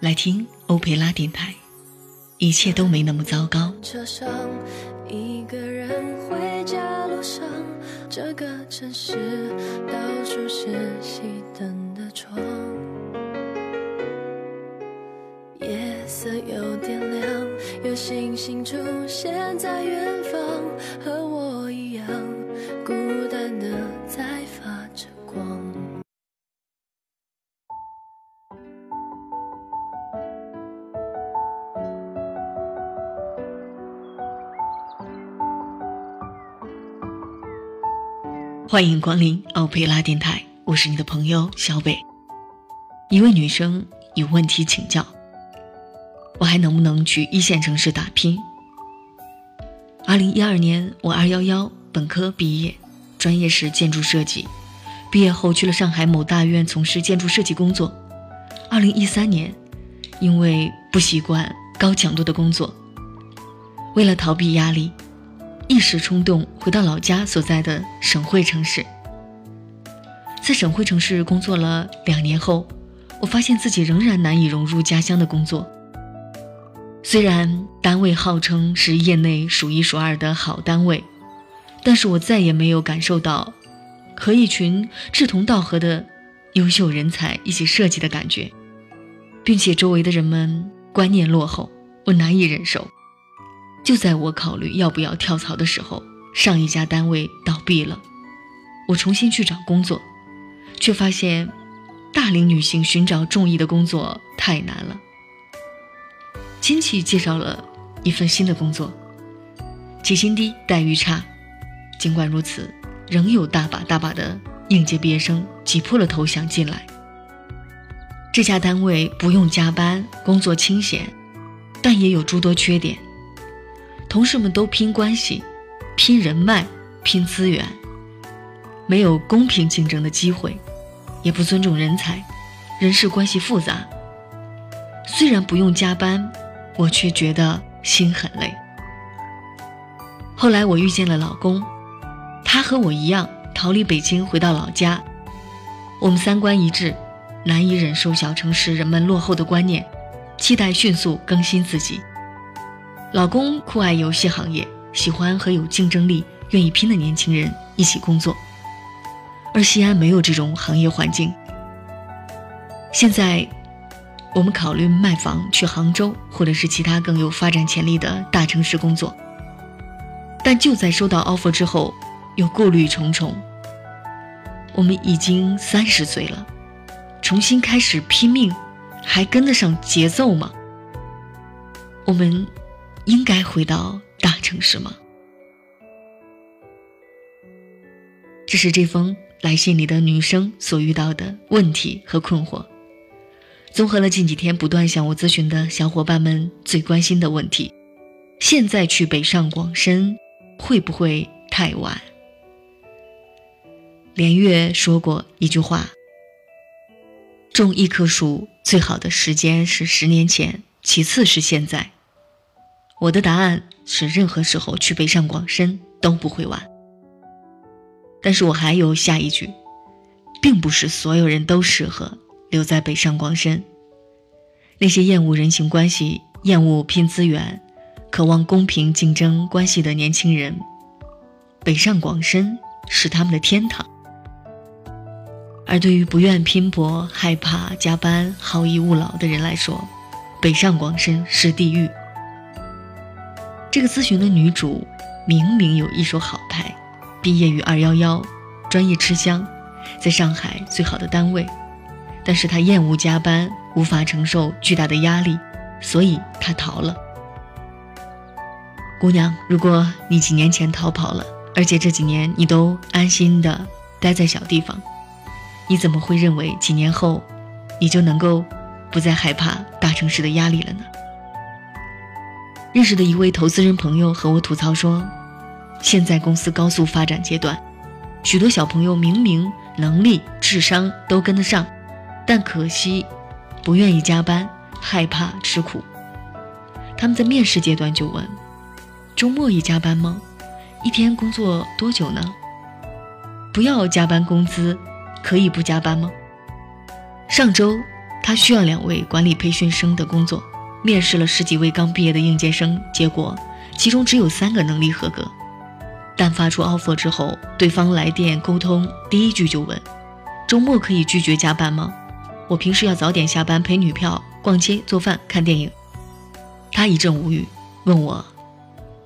来听欧佩拉电台，一切都没那么糟糕。车上一个人回家路上，这个城市到处是熄灯的窗，夜色有点亮，有星星出现在远方，和我欢迎光临奥佩拉电台，我是你的朋友小北。一位女生有问题请教：我还能不能去一线城市打拼？二零一二年，我二幺幺本科毕业，专业是建筑设计。毕业后去了上海某大院从事建筑设计工作。二零一三年，因为不习惯高强度的工作，为了逃避压力。一时冲动，回到老家所在的省会城市。在省会城市工作了两年后，我发现自己仍然难以融入家乡的工作。虽然单位号称是业内数一数二的好单位，但是我再也没有感受到和一群志同道合的优秀人才一起设计的感觉，并且周围的人们观念落后，我难以忍受。就在我考虑要不要跳槽的时候，上一家单位倒闭了，我重新去找工作，却发现大龄女性寻找中意的工作太难了。亲戚介绍了一份新的工作，起薪低，待遇差，尽管如此，仍有大把大把的应届毕业生挤破了头想进来。这家单位不用加班，工作清闲，但也有诸多缺点。同事们都拼关系、拼人脉、拼资源，没有公平竞争的机会，也不尊重人才，人事关系复杂。虽然不用加班，我却觉得心很累。后来我遇见了老公，他和我一样逃离北京回到老家，我们三观一致，难以忍受小城市人们落后的观念，期待迅速更新自己。老公酷爱游戏行业，喜欢和有竞争力、愿意拼的年轻人一起工作，而西安没有这种行业环境。现在，我们考虑卖房去杭州，或者是其他更有发展潜力的大城市工作。但就在收到 offer 之后，又顾虑重重。我们已经三十岁了，重新开始拼命，还跟得上节奏吗？我们。应该回到大城市吗？这是这封来信里的女生所遇到的问题和困惑，综合了近几天不断向我咨询的小伙伴们最关心的问题：现在去北上广深会不会太晚？连月说过一句话：种一棵树最好的时间是十年前，其次是现在。我的答案是，任何时候去北上广深都不会晚。但是我还有下一句，并不是所有人都适合留在北上广深。那些厌恶人情关系、厌恶拼资源、渴望公平竞争关系的年轻人，北上广深是他们的天堂。而对于不愿拼搏、害怕加班、好逸恶劳的人来说，北上广深是地狱。这个咨询的女主明明有一手好牌，毕业于二幺幺，专业吃香，在上海最好的单位，但是她厌恶加班，无法承受巨大的压力，所以她逃了。姑娘，如果你几年前逃跑了，而且这几年你都安心的待在小地方，你怎么会认为几年后你就能够不再害怕大城市的压力了呢？认识的一位投资人朋友和我吐槽说：“现在公司高速发展阶段，许多小朋友明明能力、智商都跟得上，但可惜不愿意加班，害怕吃苦。他们在面试阶段就问：周末也加班吗？一天工作多久呢？不要加班工资，可以不加班吗？上周。”他需要两位管理培训生的工作，面试了十几位刚毕业的应届生，结果其中只有三个能力合格。但发出 offer 之后，对方来电沟通，第一句就问：“周末可以拒绝加班吗？我平时要早点下班陪女票逛街、做饭、看电影。”他一阵无语，问我：“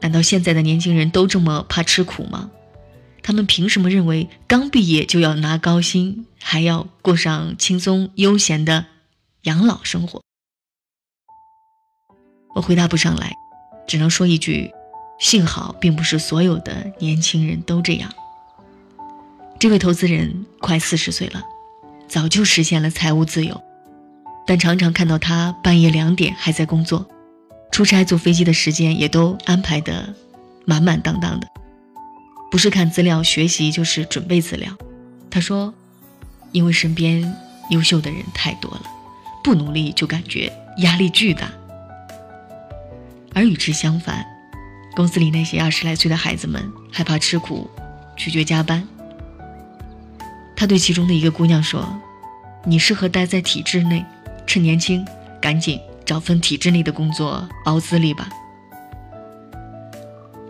难道现在的年轻人都这么怕吃苦吗？他们凭什么认为刚毕业就要拿高薪，还要过上轻松悠闲的养老生活？”我回答不上来，只能说一句。幸好，并不是所有的年轻人都这样。这位投资人快四十岁了，早就实现了财务自由，但常常看到他半夜两点还在工作，出差坐飞机的时间也都安排的满满当当的，不是看资料学习，就是准备资料。他说，因为身边优秀的人太多了，不努力就感觉压力巨大，而与之相反。公司里那些二十来岁的孩子们害怕吃苦，拒绝加班。他对其中的一个姑娘说：“你适合待在体制内，趁年轻赶紧找份体制内的工作熬资历吧。”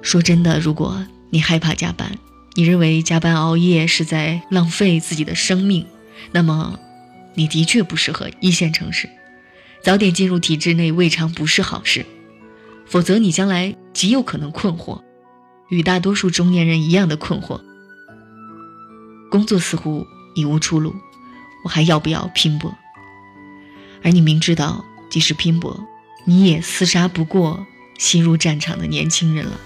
说真的，如果你害怕加班，你认为加班熬夜是在浪费自己的生命，那么你的确不适合一线城市，早点进入体制内未尝不是好事。否则，你将来极有可能困惑，与大多数中年人一样的困惑。工作似乎已无出路，我还要不要拼搏？而你明知道，即使拼搏，你也厮杀不过新入战场的年轻人了。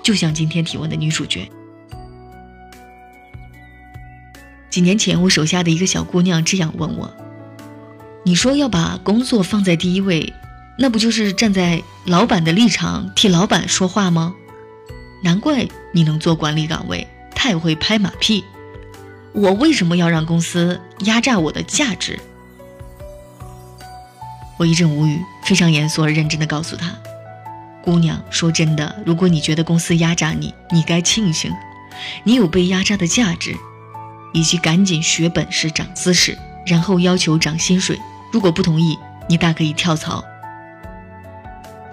就像今天提问的女主角，几年前我手下的一个小姑娘这样问我：“你说要把工作放在第一位？”那不就是站在老板的立场替老板说话吗？难怪你能做管理岗位，太会拍马屁。我为什么要让公司压榨我的价值？我一阵无语，非常严肃而认真地告诉他：“姑娘，说真的，如果你觉得公司压榨你，你该庆幸，你有被压榨的价值，以及赶紧学本事、长姿势，然后要求涨薪水。如果不同意，你大可以跳槽。”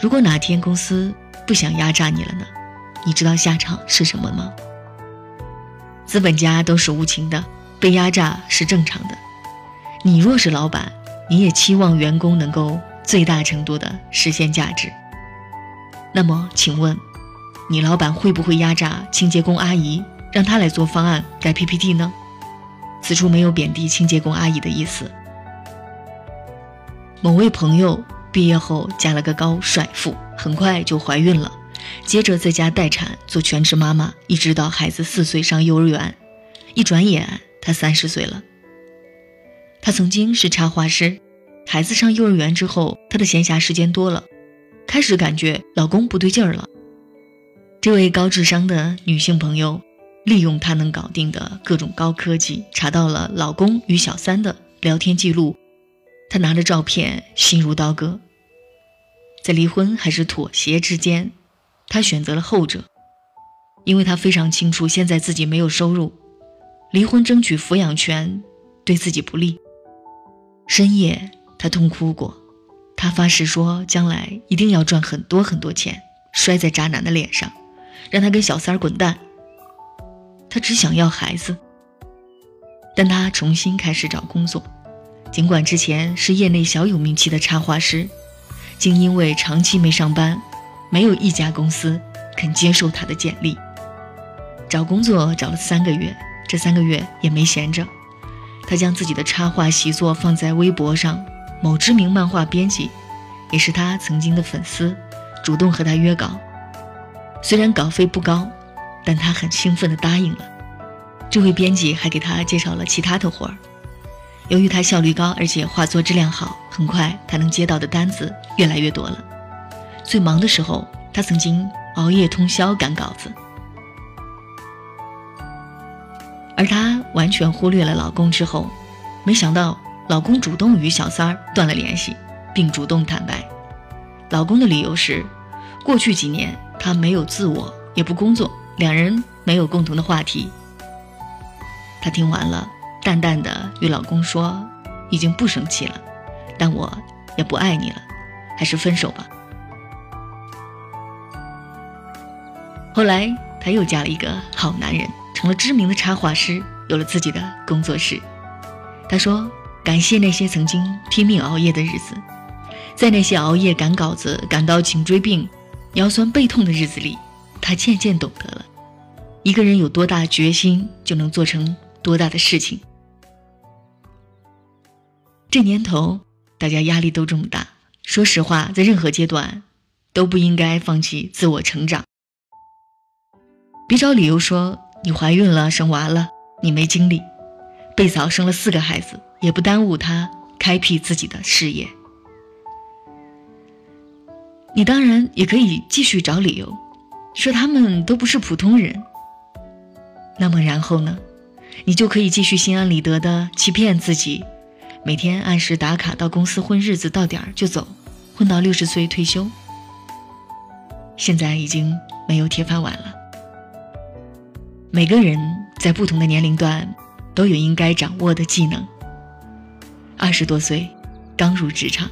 如果哪天公司不想压榨你了呢？你知道下场是什么吗？资本家都是无情的，被压榨是正常的。你若是老板，你也期望员工能够最大程度的实现价值。那么，请问，你老板会不会压榨清洁工阿姨，让她来做方案、改 PPT 呢？此处没有贬低清洁工阿姨的意思。某位朋友。毕业后嫁了个高帅富，很快就怀孕了，接着在家待产做全职妈妈，一直到孩子四岁上幼儿园。一转眼，她三十岁了。她曾经是插画师，孩子上幼儿园之后，她的闲暇时间多了，开始感觉老公不对劲儿了。这位高智商的女性朋友，利用她能搞定的各种高科技，查到了老公与小三的聊天记录。他拿着照片，心如刀割。在离婚还是妥协之间，他选择了后者，因为他非常清楚，现在自己没有收入，离婚争取抚养权对自己不利。深夜，他痛哭过，他发誓说，将来一定要赚很多很多钱，摔在渣男的脸上，让他跟小三儿滚蛋。他只想要孩子，但他重新开始找工作。尽管之前是业内小有名气的插画师，竟因为长期没上班，没有一家公司肯接受他的简历。找工作找了三个月，这三个月也没闲着，他将自己的插画习作放在微博上。某知名漫画编辑，也是他曾经的粉丝，主动和他约稿。虽然稿费不高，但他很兴奋地答应了。这位编辑还给他介绍了其他的活儿。由于他效率高，而且画作质量好，很快他能接到的单子越来越多了。最忙的时候，他曾经熬夜通宵赶稿子。而她完全忽略了老公之后，没想到老公主动与小三儿断了联系，并主动坦白。老公的理由是，过去几年他没有自我，也不工作，两人没有共同的话题。他听完了。淡淡的与老公说：“已经不生气了，但我也不爱你了，还是分手吧。后来，她又嫁了一个好男人，成了知名的插画师，有了自己的工作室。她说：“感谢那些曾经拼命熬夜的日子，在那些熬夜赶稿子、赶到颈椎病、腰酸背痛的日子里，她渐渐懂得了，一个人有多大决心，就能做成多大的事情。这年头，大家压力都这么大，说实话，在任何阶段，都不应该放弃自我成长。”别找理由说你怀孕了、生娃了，你没精力。贝嫂生了四个孩子，也不耽误她开辟自己的事业。你当然也可以继续找理由，说他们都不是普通人。那么然后呢？你就可以继续心安理得的欺骗自己，每天按时打卡到公司混日子，到点儿就走，混到六十岁退休。现在已经没有铁饭碗了。每个人在不同的年龄段都有应该掌握的技能。二十多岁，刚入职场，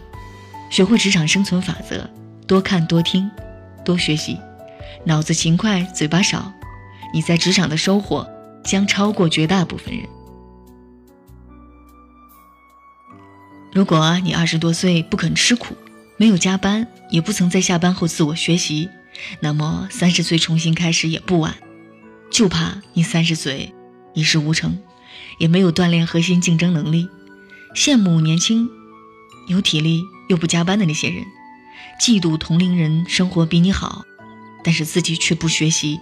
学会职场生存法则，多看多听，多学习，脑子勤快，嘴巴少，你在职场的收获将超过绝大部分人。如果你二十多岁不肯吃苦，没有加班，也不曾在下班后自我学习，那么三十岁重新开始也不晚。就怕你三十岁一事无成，也没有锻炼核心竞争能力，羡慕年轻、有体力又不加班的那些人，嫉妒同龄人生活比你好，但是自己却不学习。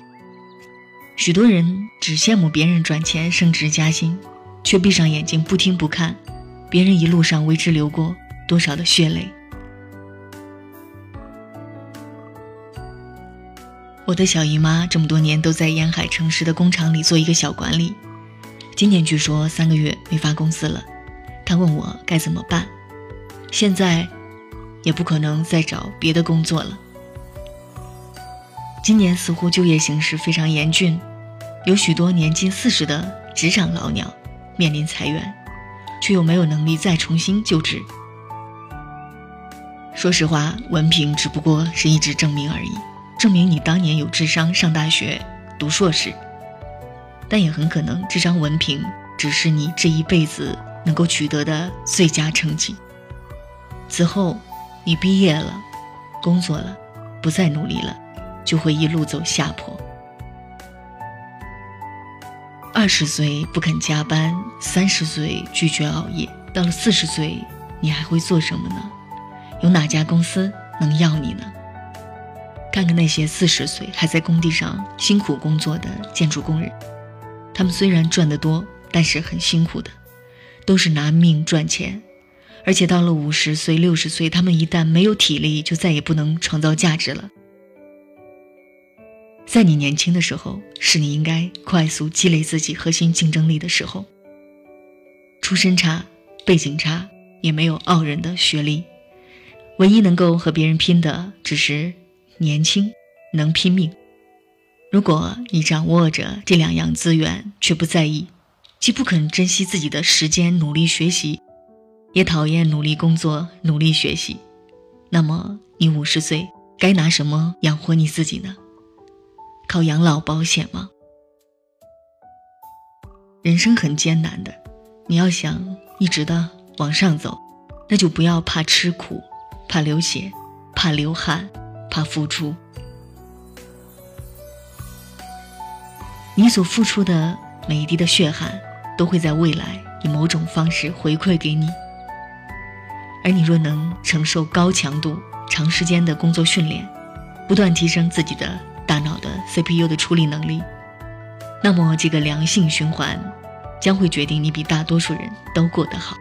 许多人只羡慕别人赚钱、升职加薪，却闭上眼睛不听不看，别人一路上为之流过多少的血泪。我的小姨妈这么多年都在沿海城市的工厂里做一个小管理，今年据说三个月没发工资了，她问我该怎么办。现在也不可能再找别的工作了。今年似乎就业形势非常严峻，有许多年近四十的职场老鸟面临裁员，却又没有能力再重新就职。说实话，文凭只不过是一纸证明而已。证明你当年有智商，上大学读硕士，但也很可能这张文凭只是你这一辈子能够取得的最佳成绩。此后，你毕业了，工作了，不再努力了，就会一路走下坡。二十岁不肯加班，三十岁拒绝熬夜，到了四十岁，你还会做什么呢？有哪家公司能要你呢？看看那些四十岁还在工地上辛苦工作的建筑工人，他们虽然赚得多，但是很辛苦的，都是拿命赚钱。而且到了五十岁、六十岁，他们一旦没有体力，就再也不能创造价值了。在你年轻的时候，是你应该快速积累自己核心竞争力的时候。出身差、背景差，也没有傲人的学历，唯一能够和别人拼的，只是。年轻，能拼命。如果你掌握着这两样资源，却不在意，既不肯珍惜自己的时间努力学习，也讨厌努力工作努力学习，那么你五十岁该拿什么养活你自己呢？靠养老保险吗？人生很艰难的，你要想一直的往上走，那就不要怕吃苦，怕流血，怕流汗。怕付出，你所付出的每一滴的血汗，都会在未来以某种方式回馈给你。而你若能承受高强度、长时间的工作训练，不断提升自己的脑的 CPU 的处理能力，那么这个良性循环将会决定你比大多数人都过得好。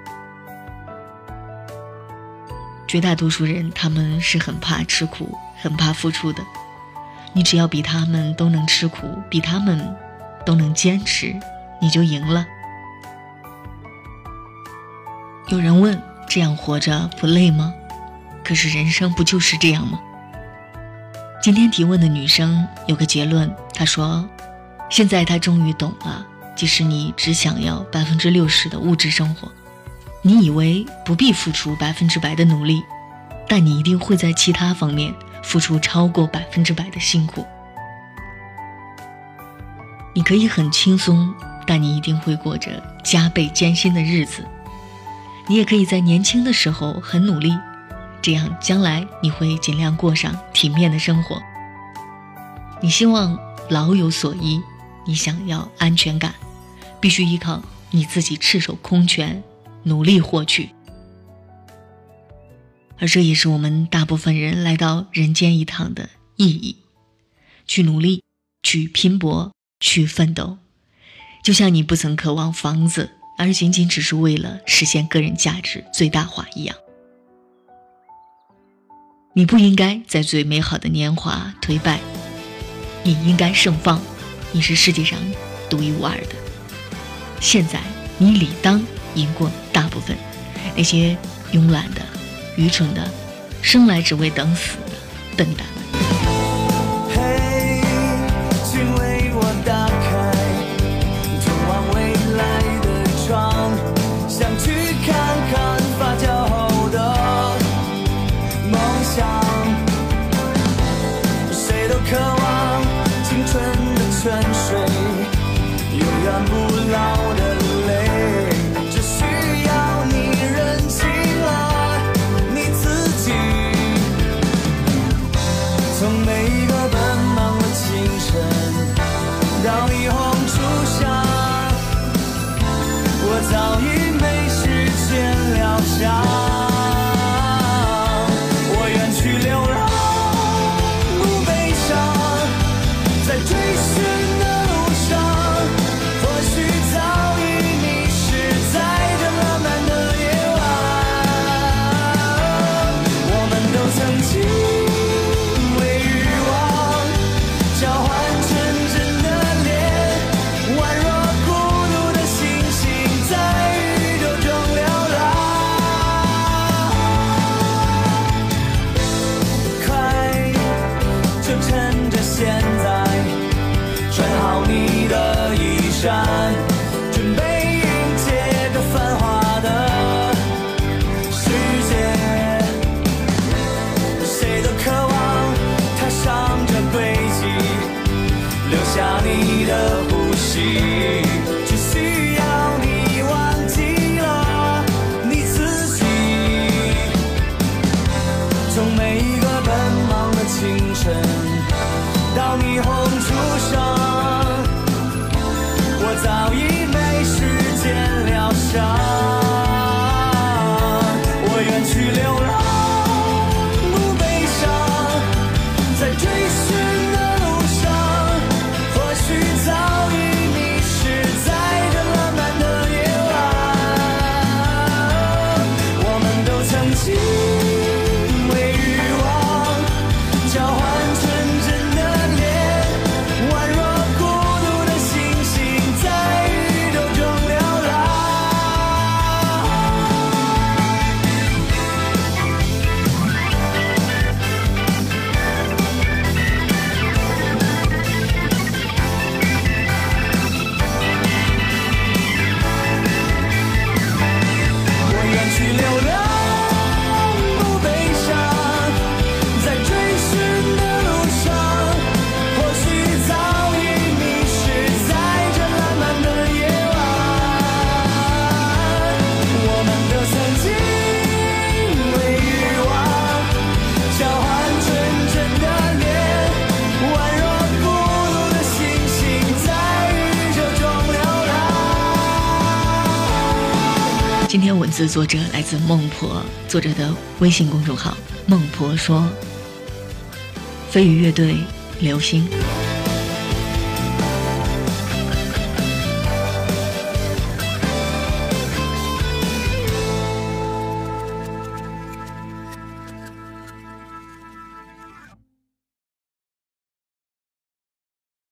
绝大多数人，他们是很怕吃苦。很怕付出的，你只要比他们都能吃苦，比他们都能坚持，你就赢了。有人问：这样活着不累吗？可是人生不就是这样吗？今天提问的女生有个结论，她说：现在她终于懂了，即使你只想要百分之六十的物质生活，你以为不必付出百分之百的努力，但你一定会在其他方面付出超过百分之百的辛苦。你可以很轻松，但你一定会过着加倍艰辛的日子。你也可以在年轻的时候很努力，这样将来你会尽量过上体面的生活。你希望老有所依，你想要安全感，必须依靠你自己赤手空拳。努力获取，而这也是我们大部分人来到人间一趟的意义：去努力，去拼搏，去奋斗。就像你不曾渴望房子，而仅仅只是为了实现个人价值最大化一样。你不应该在最美好的年华颓败，你应该盛放。你是世界上独一无二的。现在，你理当。赢过大部分那些慵懒的、愚蠢的、生来只为等死的笨蛋到霓虹初上，我早已没时间疗伤。自作者来自孟婆，作者的微信公众号“孟婆说”。飞鱼乐队，流星。